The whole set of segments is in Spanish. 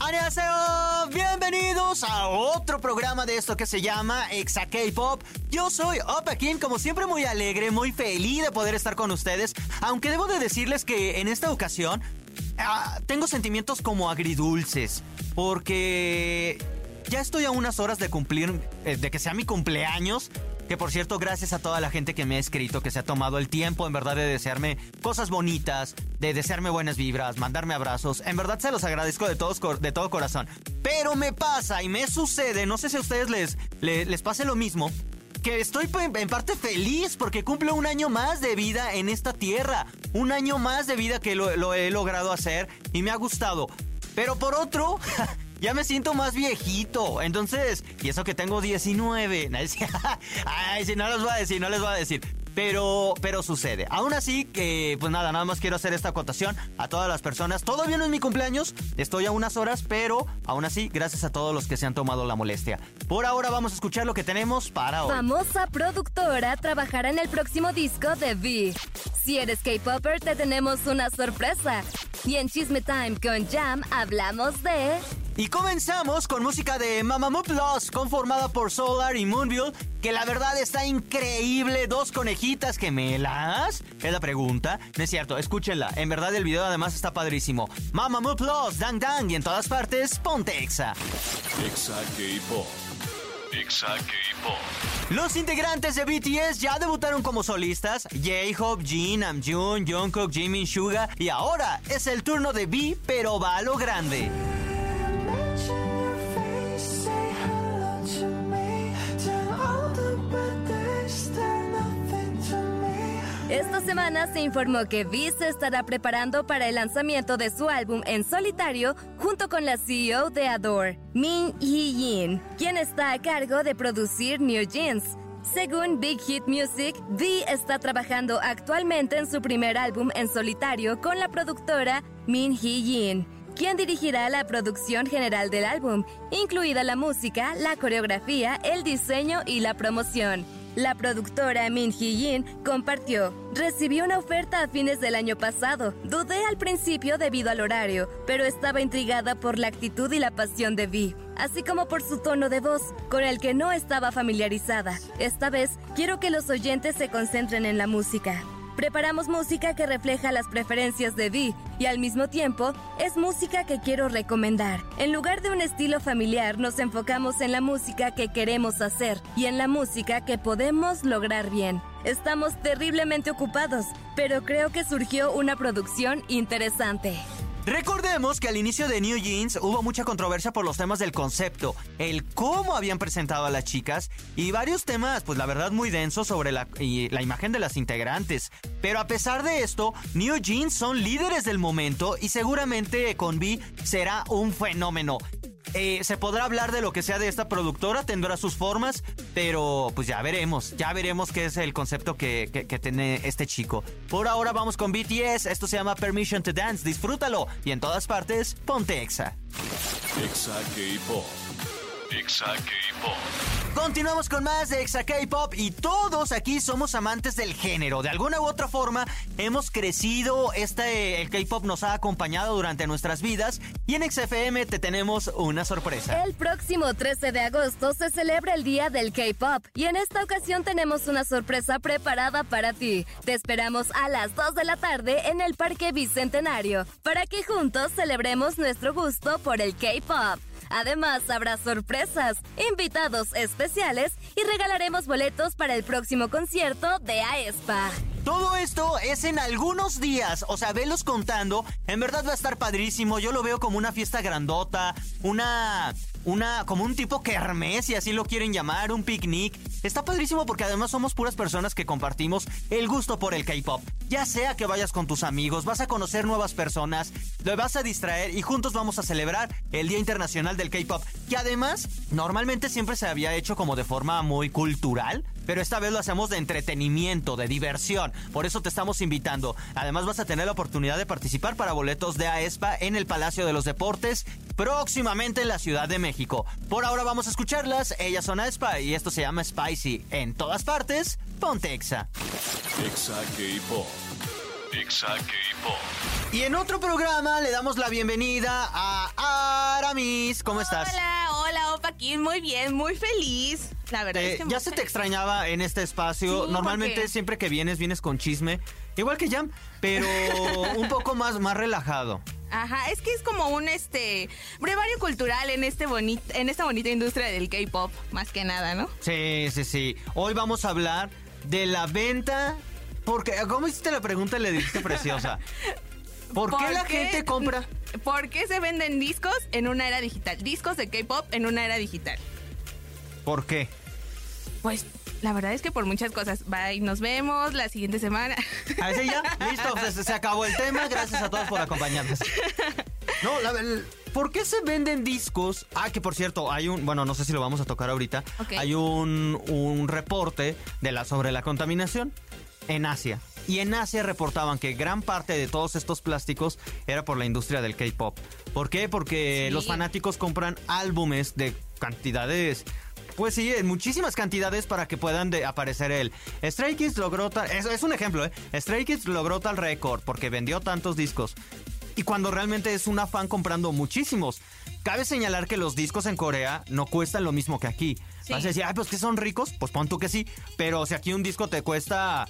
¡Annyeonghaseyo! Bienvenidos a otro programa de esto que se llama Exa K-Pop. Yo soy Opa Kim, como siempre muy alegre, muy feliz de poder estar con ustedes. Aunque debo de decirles que en esta ocasión ah, tengo sentimientos como agridulces. Porque ya estoy a unas horas de cumplir, eh, de que sea mi cumpleaños. Que por cierto, gracias a toda la gente que me ha escrito, que se ha tomado el tiempo en verdad de desearme cosas bonitas, de desearme buenas vibras, mandarme abrazos. En verdad se los agradezco de, todos, de todo corazón. Pero me pasa y me sucede, no sé si a ustedes les, les, pase lo mismo, que estoy en parte feliz porque cumple un año más de vida en esta tierra. Un año más de vida que lo he logrado hacer y me ha gustado. Pero por otro, ya me siento más viejito. Entonces, y eso que tengo 19. Ay, si no les voy a decir, no les voy a decir. Pero, pero sucede. Aún así, que pues nada, nada más quiero hacer esta acotación a todas las personas. Todavía no es mi cumpleaños, estoy a unas horas, pero aún así, gracias a todos los que se han tomado la molestia. Por ahora vamos a escuchar lo que tenemos para hoy. Famosa productora trabajará en el próximo disco de V. Si eres K-Popper, te tenemos una sorpresa. Y en Chisme Time con Jam hablamos de... Y comenzamos con música de Mamamoo Plus, conformada por Solar y Moonville, que la verdad está increíble. Dos conejitas gemelas. Es la pregunta. No es cierto, escúchenla. En verdad el video además está padrísimo. Mamamoo Plus, Dang Dang y en todas partes, ponte Exa. Exa K-Pop. Exa K-Pop. Los integrantes de BTS ya debutaron como solistas. J-Hope, Jin, Namjoon, Jungkook, Jimin, Suga. Y ahora es el turno de V, pero va a lo grande. Esta semana se informó que V se estará preparando para el lanzamiento de su álbum en solitario junto con la CEO de Adore, Min Hee-jin, quien está a cargo de producir New Jeans. Según Big Hit Music, V está trabajando actualmente en su primer álbum en solitario con la productora Min Hee-jin quien dirigirá la producción general del álbum, incluida la música, la coreografía, el diseño y la promoción. La productora Min Hee-jin compartió, recibí una oferta a fines del año pasado. Dudé al principio debido al horario, pero estaba intrigada por la actitud y la pasión de Vi, así como por su tono de voz, con el que no estaba familiarizada. Esta vez, quiero que los oyentes se concentren en la música. Preparamos música que refleja las preferencias de Vi y al mismo tiempo es música que quiero recomendar. En lugar de un estilo familiar, nos enfocamos en la música que queremos hacer y en la música que podemos lograr bien. Estamos terriblemente ocupados, pero creo que surgió una producción interesante. Recordemos que al inicio de New Jeans hubo mucha controversia por los temas del concepto, el cómo habían presentado a las chicas y varios temas, pues la verdad muy densos sobre la, imagen de las integrantes. Pero a pesar de esto, New Jeans son líderes del momento y seguramente con V será un fenómeno. Eh, se podrá hablar de lo que sea de esta productora, tendrá sus formas, pero pues ya veremos, ya veremos qué es el concepto que, que, tiene este chico. Por ahora vamos con BTS, esto se llama Permission to Dance, disfrútalo y en todas partes ponte Exa. Exa K-Pop. Exa K-Pop. Continuamos con más de Exa K-Pop y todos aquí somos amantes del género. De alguna u otra forma hemos crecido, este, el K-Pop nos ha acompañado durante nuestras vidas y en XFM te tenemos una sorpresa. El próximo 13 de agosto se celebra el Día del K-Pop y en esta ocasión tenemos una sorpresa preparada para ti. Te esperamos a las 2 de la tarde en el Parque Bicentenario para que juntos celebremos nuestro gusto por el K-Pop. Además, habrá sorpresas, invitados especiales y regalaremos boletos para el próximo concierto de aespa. Todo esto es en algunos días, o sea, velos contando. En verdad va a estar padrísimo. Yo lo veo como una fiesta grandota, una una como un tipo kermés, si así lo quieren llamar, un picnic. Está padrísimo porque además somos puras personas que compartimos el gusto por el K-pop. Ya sea que vayas con tus amigos, vas a conocer nuevas personas, te vas a distraer y juntos vamos a celebrar el Día Internacional del K-pop, que además normalmente siempre se había hecho como de forma muy cultural pero esta vez lo hacemos de entretenimiento, de diversión. Por eso te estamos invitando. Además vas a tener la oportunidad de participar para boletos de AESPA en el Palacio de los Deportes próximamente en la Ciudad de México. Por ahora vamos a escucharlas. Ellas son AESPA y esto se llama Spicy. En todas partes, ponte Exa. Exa K-Pop. Exa K-Pop. Y en otro programa le damos la bienvenida a Aramis. ¿Cómo estás? Hola, Muy bien, muy feliz. La verdad Eh, es que ya se te extrañaba en este espacio. Sí, Normalmente siempre que vienes, vienes con chisme. Igual que Jam, pero un poco más, más relajado. Ajá, es que es como un este brevario cultural en este bonit en esta bonita industria del K-pop, más que nada, ¿no? Sí, sí, sí. Hoy vamos a hablar de la venta. Porque, ¿cómo hiciste la pregunta y le dijiste preciosa? ¿Por, qué la gente compra? ¿Por qué se venden discos en una era digital? Discos de K-pop en una era digital. ¿Por qué? Pues la verdad es que por muchas cosas. Bye, nos vemos la siguiente semana. ¿A ese ya? Listo, se, se acabó el tema. Gracias a todos por acompañarnos. No, la, el- ¿por qué se venden discos? Ah, que por cierto, hay un, bueno, no sé si lo vamos a tocar ahorita. Hay un, un reporte de la, sobre la contaminación en Asia. Y en Asia reportaban que gran parte de todos estos plásticos era por la industria del K-pop. ¿Por qué? Porque Sí. los fanáticos compran álbumes de cantidades pues sí, en muchísimas cantidades para que puedan de- aparecer el Stray Kids logró tal, es, es un ejemplo, ¿eh? Stray Kids logró tal récord porque vendió tantos discos. Y cuando realmente es una fan comprando muchísimos. Cabe señalar que los discos en Corea no cuestan lo mismo que aquí. Sí. Vas a decir, ay, pues que son ricos, pues pon tú que sí. Pero si aquí un disco te cuesta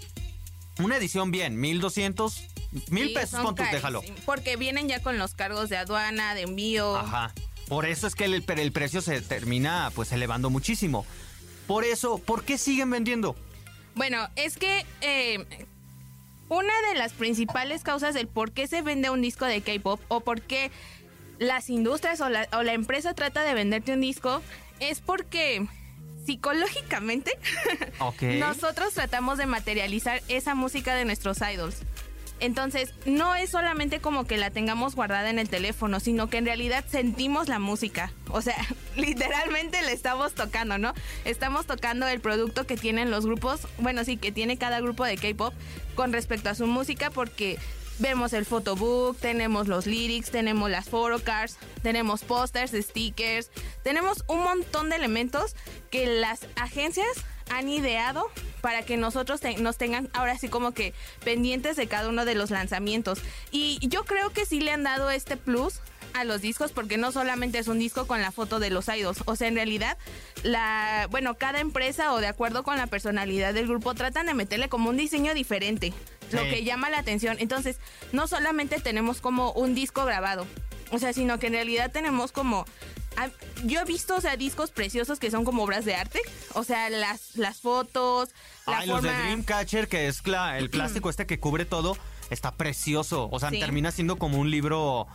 una edición bien, 1200, mil Sí, pesos, pon tú, déjalo. Porque vienen ya con los cargos de aduana, de envío. Ajá. Por eso es que el, el precio se termina pues elevando muchísimo. Por eso, ¿por qué siguen vendiendo? Bueno, es que eh, una de las principales causas del por qué se vende un disco de K-pop o por qué las industrias o la, o la empresa trata de venderte un disco es porque psicológicamente nosotros tratamos de materializar esa música de nuestros idols. Entonces, no es solamente como que la tengamos guardada en el teléfono, sino que en realidad sentimos la música. O sea, literalmente le estamos tocando, ¿no? Estamos tocando el producto que tienen los grupos, bueno, sí, que tiene cada grupo de K-pop con respecto a su música, porque vemos el photobook, tenemos los lyrics, tenemos las photocards, tenemos pósters, stickers, tenemos un montón de elementos que las agencias han ideado para que nosotros nos tengan ahora sí como que pendientes de cada uno de los lanzamientos. Y yo creo que sí le han dado este plus a los discos porque no solamente es un disco con la foto de los idols, o sea, en realidad la bueno, cada empresa o de acuerdo con la personalidad del grupo tratan de meterle como un diseño diferente, lo que llama la atención. Entonces, no solamente tenemos como un disco grabado, o sea, sino que en realidad tenemos como ah, yo he visto, o sea, discos preciosos que son como obras de arte. O sea, las, las fotos, la Ay, los de. Dreamcatcher, que es la- el plástico este que cubre todo, está precioso. O sea, Sí. termina siendo como un libro,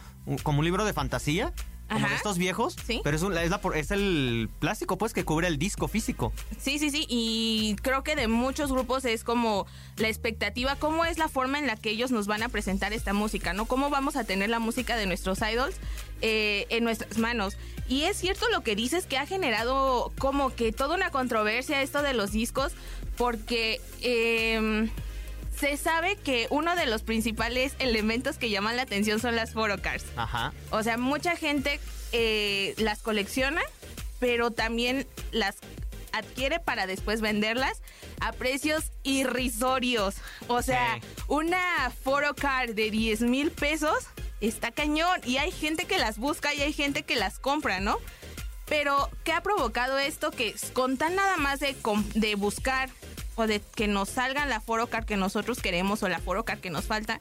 como un libro de fantasía. Como de estos viejos, Sí. pero es, un- es la es el plástico pues que cubre el disco físico. Sí, sí, sí. Y creo que de muchos grupos es como la expectativa, cómo es la forma en la que ellos nos van a presentar esta música, ¿no? Cómo vamos a tener la música de nuestros idols eh, en nuestras manos. Y es cierto lo que dices que ha generado como que toda una controversia esto de los discos, porque em, se sabe que uno de los principales elementos que llaman la atención son las photocards. Ajá. O sea, mucha gente eh, las colecciona, pero también las adquiere para después venderlas a precios irrisorios. O sea, Sí. una photocard de 10 mil pesos está cañón. Y hay gente que las busca y hay gente que las compra, ¿no? Pero, ¿qué ha provocado esto? Que con tan nada más de, de buscar o de que nos salgan la photocard que nosotros queremos o la photocard que nos falta,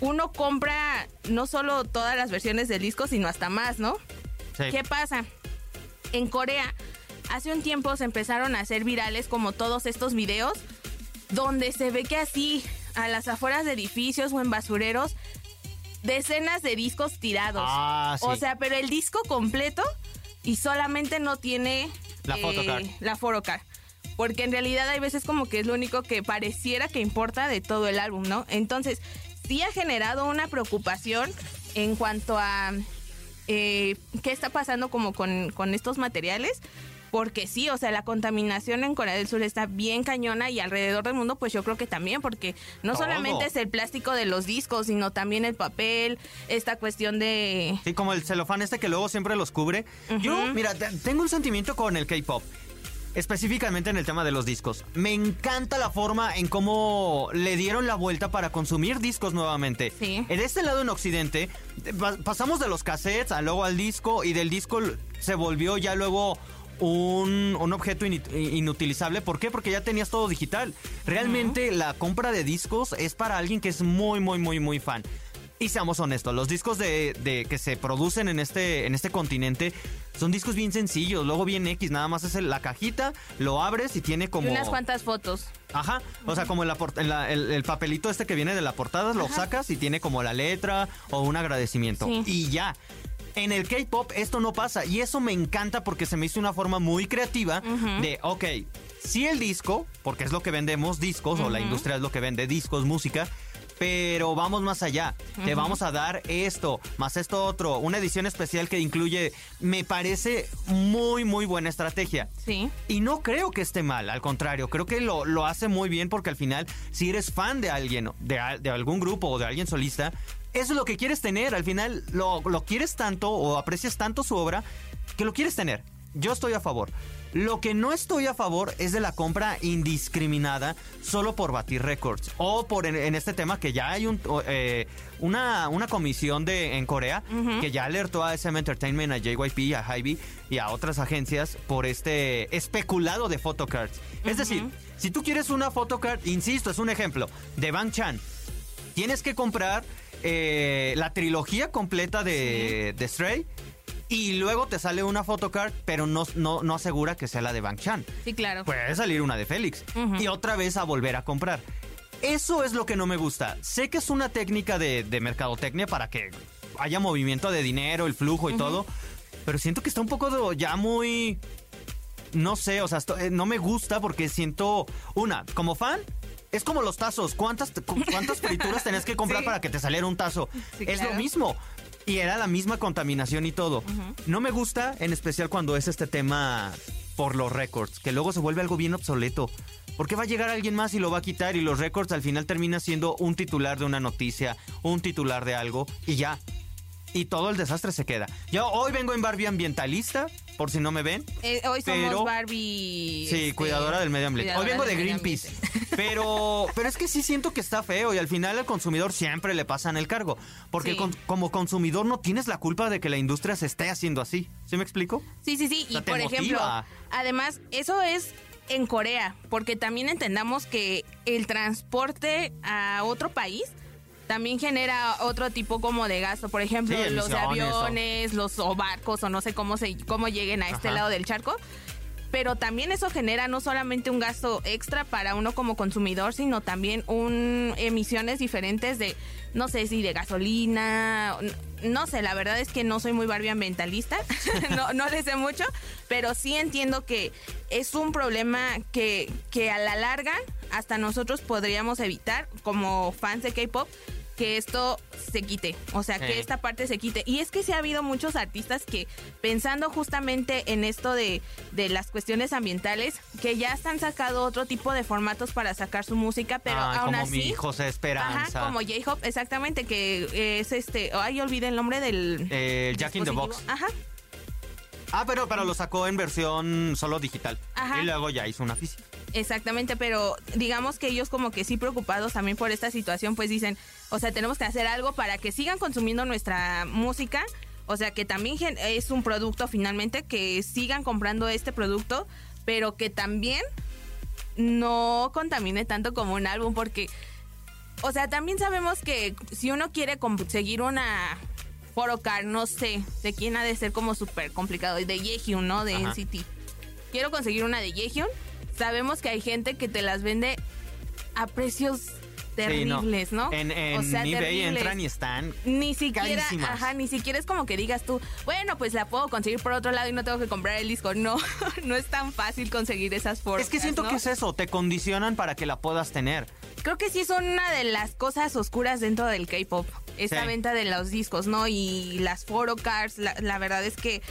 uno compra no solo todas las versiones del disco, sino hasta más, ¿no? Sí. ¿Qué pasa? En Corea, hace un tiempo se empezaron a hacer virales como todos estos videos, donde se ve que así, a las afueras de edificios o en basureros, decenas de discos tirados. Ah, sí. O sea, pero el disco completo y solamente no tiene eh, La photocard. La photocard. Porque en realidad hay veces como que es lo único que pareciera que importa de todo el álbum, ¿no? Entonces, sí ha generado una preocupación en cuanto a eh, qué está pasando como con, con estos materiales. porque sí, o sea, la contaminación en Corea del Sur está bien cañona y alrededor del mundo, pues yo creo que también, porque no Todo. solamente es el plástico de los discos, sino también el papel, esta cuestión de... Sí, como el celofán este que luego siempre los cubre. Yo, mira, te- tengo un sentimiento con el K-pop. Específicamente en el tema de los discos. Me encanta la forma en cómo le dieron la vuelta para consumir discos nuevamente. Sí. En este lado en Occidente, pa- pasamos de los cassettes a luego al disco y del disco se volvió ya luego un, un objeto inutilizable. ¿Por qué? Porque ya tenías todo digital. Realmente la compra de discos es para alguien que es muy, muy, muy, muy fan. Y seamos honestos, los discos de, de- que se producen en este, en este continente son discos bien sencillos, luego bien X, nada más es la cajita, lo abres y tiene y como... unas cuantas fotos. Ajá, o sea, como en la por- en la- el, el papelito este que viene de la portada, lo sacas y tiene como la letra o un agradecimiento. Sí. Y ya. En el K-pop esto no pasa y eso me encanta porque se me hizo una forma muy creativa de, ok, sí el disco, porque es lo que vendemos, discos, o la industria es lo que vende, discos, música, pero vamos más allá. Te vamos a dar esto, más esto otro, una edición especial que incluye, me parece muy, muy buena estrategia. Sí. Y no creo que esté mal, al contrario, creo que lo, lo hace muy bien porque al final, si eres fan de alguien, de, de algún grupo o de alguien solista, eso es lo que quieres tener. Al final lo, lo quieres tanto o aprecias tanto su obra que lo quieres tener. Yo estoy a favor. Lo que no estoy a favor es de la compra indiscriminada solo por batir récords. O por en, en este tema que ya hay un, eh, una, una comisión de, en Corea que ya alertó a SM Entertainment, a JYP, a Hybe y a otras agencias por este especulado de photocards. Es decir, si tú quieres una photocard, insisto, es un ejemplo, de Bang Chan, tienes que comprar eh, la trilogía completa de, de Stray y luego te sale una photocard, pero no, no, no asegura que sea la de Bang Chan. Sí, claro. Puede salir una de Félix y otra vez a volver a comprar. Eso es lo que no me gusta. Sé que es una técnica de, de mercadotecnia para que haya movimiento de dinero, el flujo y todo, pero siento que está un poco ya muy... No sé, o sea, eh, no me gusta porque siento... Una, como fan, es como los tazos. ¿Cuántas, cu- cuántas frituras tenías que comprar Sí. para que te saliera un tazo? Sí, es lo mismo. Y era la misma contaminación y todo. No me gusta, en especial cuando es este tema por los récords, que luego se vuelve algo bien obsoleto. Porque va a llegar alguien más y lo va a quitar y los récords al final termina siendo un titular de una noticia, un titular de algo y ya. Y todo el desastre se queda. Yo hoy vengo en Barbie ambientalista, por si no me ven. Eh, hoy somos pero- Barbie. Sí, este, cuidadora del medio ambiente. Hoy vengo de Greenpeace. Pero, pero es que sí siento que está feo y al final al consumidor siempre le pasan el cargo. Porque Sí. con- como consumidor no tienes la culpa de que la industria se esté haciendo así. ¿Sí me explico? Sí, sí, sí. O sea, y por ejemplo, además, eso es en Corea, porque también entendamos que el transporte a otro país también genera otro tipo como de gasto. Por ejemplo, Sí, los o- aviones, los o barcos, o no sé cómo se cómo lleguen a este lado del charco. Pero también eso genera no solamente un gasto extra para uno como consumidor, sino también un emisiones diferentes de, no sé si de gasolina, no sé, la verdad es que no soy muy Barbie ambientalista, no, no le sé mucho, pero sí entiendo que es un problema que, que a la larga hasta nosotros podríamos evitar como fans de K-pop que esto se quite, o sea, Sí. que esta parte se quite. Y es que sí ha habido muchos artistas que pensando justamente en esto de, de las cuestiones ambientales, que ya están sacando otro tipo de formatos para sacar su música, pero Ay, aún como así... mi José Esperanza. Ajá, como J-Hope, exactamente, que es este... Ay, olvidé el nombre del... Eh, Jack in the. Box. Ajá, Ah, pero, pero lo sacó en versión solo digital. Ajá. Y luego ya hizo una física. exactamente, pero digamos que ellos como que sí preocupados también por esta situación, pues dicen, o sea, tenemos que hacer algo para que sigan consumiendo nuestra música, o sea, que también es un producto finalmente, que sigan comprando este producto, pero que también no contamine tanto como un álbum, porque, o sea, también sabemos que si uno quiere conseguir una Photocard, no sé, de quién ha de ser como súper complicado, de Yehyun, ¿no? De Ajá. NCT. Quiero conseguir una de Yehyun. Sabemos que hay gente que te las vende a precios Sí, no. terribles, ¿no? En, en O sea, eBay terribles. entran y están Ni siquiera, carísimas. ajá, ni siquiera es como que digas tú, bueno, pues la puedo conseguir por otro lado y no tengo que comprar el disco. No, no es tan fácil conseguir esas formas. Es que siento que es eso, te condicionan para que la puedas tener. Creo que sí son una de las cosas oscuras dentro del K-pop. Esta Sí. venta de los discos, ¿no? Y las photocards, la, la verdad es que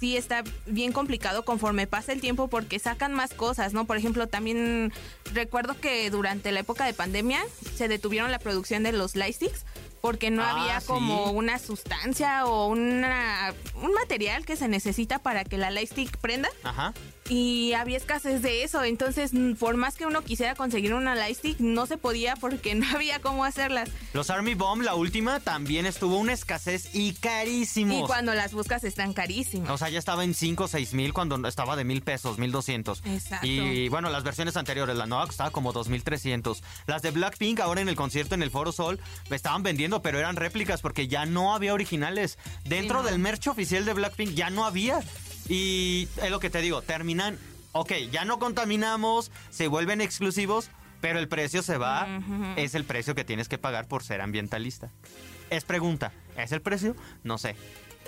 sí está bien complicado conforme pasa el tiempo porque sacan más cosas, ¿no? Por ejemplo, también recuerdo que durante la época de pandemia se detuvieron la producción de los lightsticks porque no Ah, había sí. como una sustancia o una, un material que se necesita para que la lightstick prenda Ajá. Y había escasez de eso, entonces por más que uno quisiera conseguir una lightstick no se podía porque no había cómo hacerlas Los Army Bomb, la última, también estuvo una escasez y carísimos. y cuando las buscas están carísimas. O sea, ya estaba en 5 o 6 mil cuando estaba de mil pesos, 1200. Exacto. Y bueno, las versiones anteriores, la nueva costaba como 2300. Las de Blackpink, ahora en el concierto en el Foro Sol, me estaban vendiendo, pero eran réplicas porque ya no había originales. Dentro Sí, no. del merch oficial de Blackpink ya no había. Y es lo que te digo, terminan. Ok, ya no contaminamos, se vuelven exclusivos, pero el precio se va. Es el precio que tienes que pagar por ser ambientalista. Es pregunta, ¿es el precio? No sé.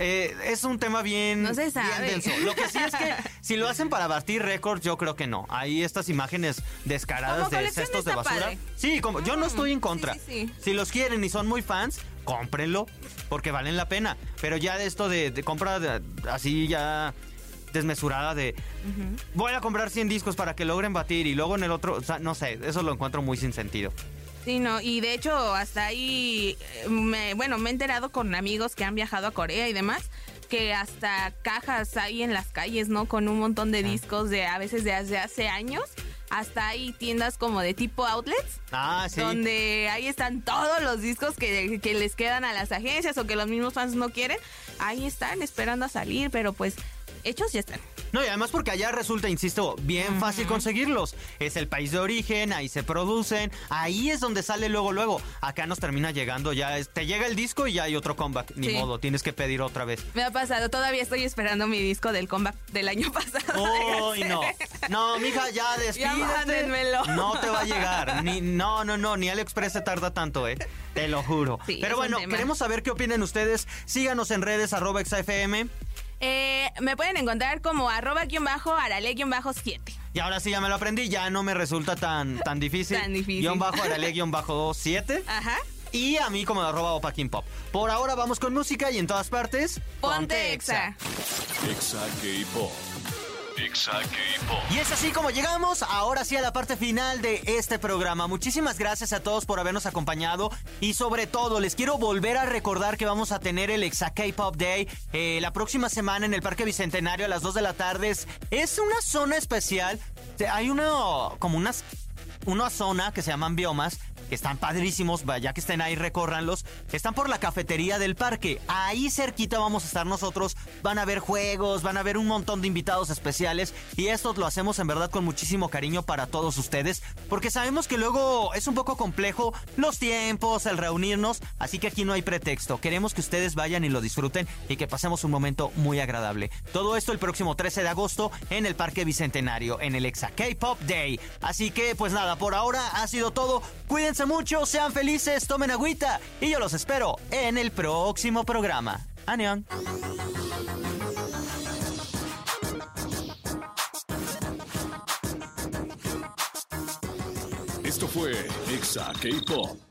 Eh, es un tema bien, No se bien sabe. denso. Lo que sí es que si lo hacen para batir récords, yo creo que no. Hay estas imágenes descaradas Como de cestos de basura. padre. Sí, como, yo no estoy en contra. sí, sí. Si los quieren y son muy fans, cómprenlo porque valen la pena. Pero ya de esto de, de compra de- así ya desmesurada de voy a comprar 100 discos para que logren batir y luego en el otro, o sea, no sé, eso lo encuentro muy sin sentido. Sí, no, y de hecho hasta ahí, eh, me- bueno, me he enterado con amigos que han viajado a Corea y demás, que hasta cajas hay en las calles, ¿no? Con un montón de discos de a veces de hace, hace años. Hasta hay tiendas como de tipo outlets, Ah, sí. donde ahí están todos los discos que, que les quedan a las agencias o que los mismos fans no quieren. Ahí están esperando a salir, pero pues hechos ya están. No, y además porque allá resulta, insisto, bien fácil conseguirlos. Es el país de origen, ahí se producen, ahí es donde sale luego, luego. Acá nos termina llegando ya, es- te llega el disco y ya hay otro comeback. Ni Sí. modo, tienes que pedir otra vez. Me ha pasado, todavía estoy esperando mi disco del comeback del año pasado. Uy, no. No, mija, ya despídete. mándenmelo. No te va a llegar. Ni, no, no, no, ni AliExpress se tarda tanto, ¿eh? Te lo juro. Sí, es Pero un bueno, tema. queremos saber qué opinan ustedes. Síganos en redes, arroba XFM. Eh, me pueden encontrar como arroba guion bajo arale guion bajo 7. Y ahora sí ya me lo aprendí, ya no me resulta tan, tan difícil. Tan difícil. Guión bajo, arale, guion bajo 7. Ajá. Y a mí como arroba Opa King Pop. Por ahora vamos con música y en todas partes. Ponte exa. Exa. Exa K-Pop. Y es así como llegamos ahora sí a la parte final de este programa. Muchísimas gracias a todos por habernos acompañado y sobre todo les quiero volver a recordar que vamos a tener el Exa K-Pop Day eh, la próxima semana en el Parque Bicentenario a las 2 de la tarde. Es, una zona especial. Hay uno, como unas, una zona que se llaman biomas que están padrísimos, vaya que estén ahí, recórranlos. Están por la cafetería del parque. Ahí cerquita vamos a estar nosotros. Van a haber juegos, van a haber un montón de invitados especiales. Y esto lo hacemos en verdad con muchísimo cariño para todos ustedes. Porque sabemos que luego es un poco complejo los tiempos, el reunirnos. Así que aquí no hay pretexto. Queremos que ustedes vayan y lo disfruten y que pasemos un momento muy agradable. Todo esto el próximo 13 de agosto en el Parque Bicentenario, en el Exa K-Pop Day. Así que, pues nada, por ahora ha sido todo. Cuídense mucho, sean felices, tomen agüita y yo los espero en el próximo programa. Aneon. Esto fue Exa K-Pop.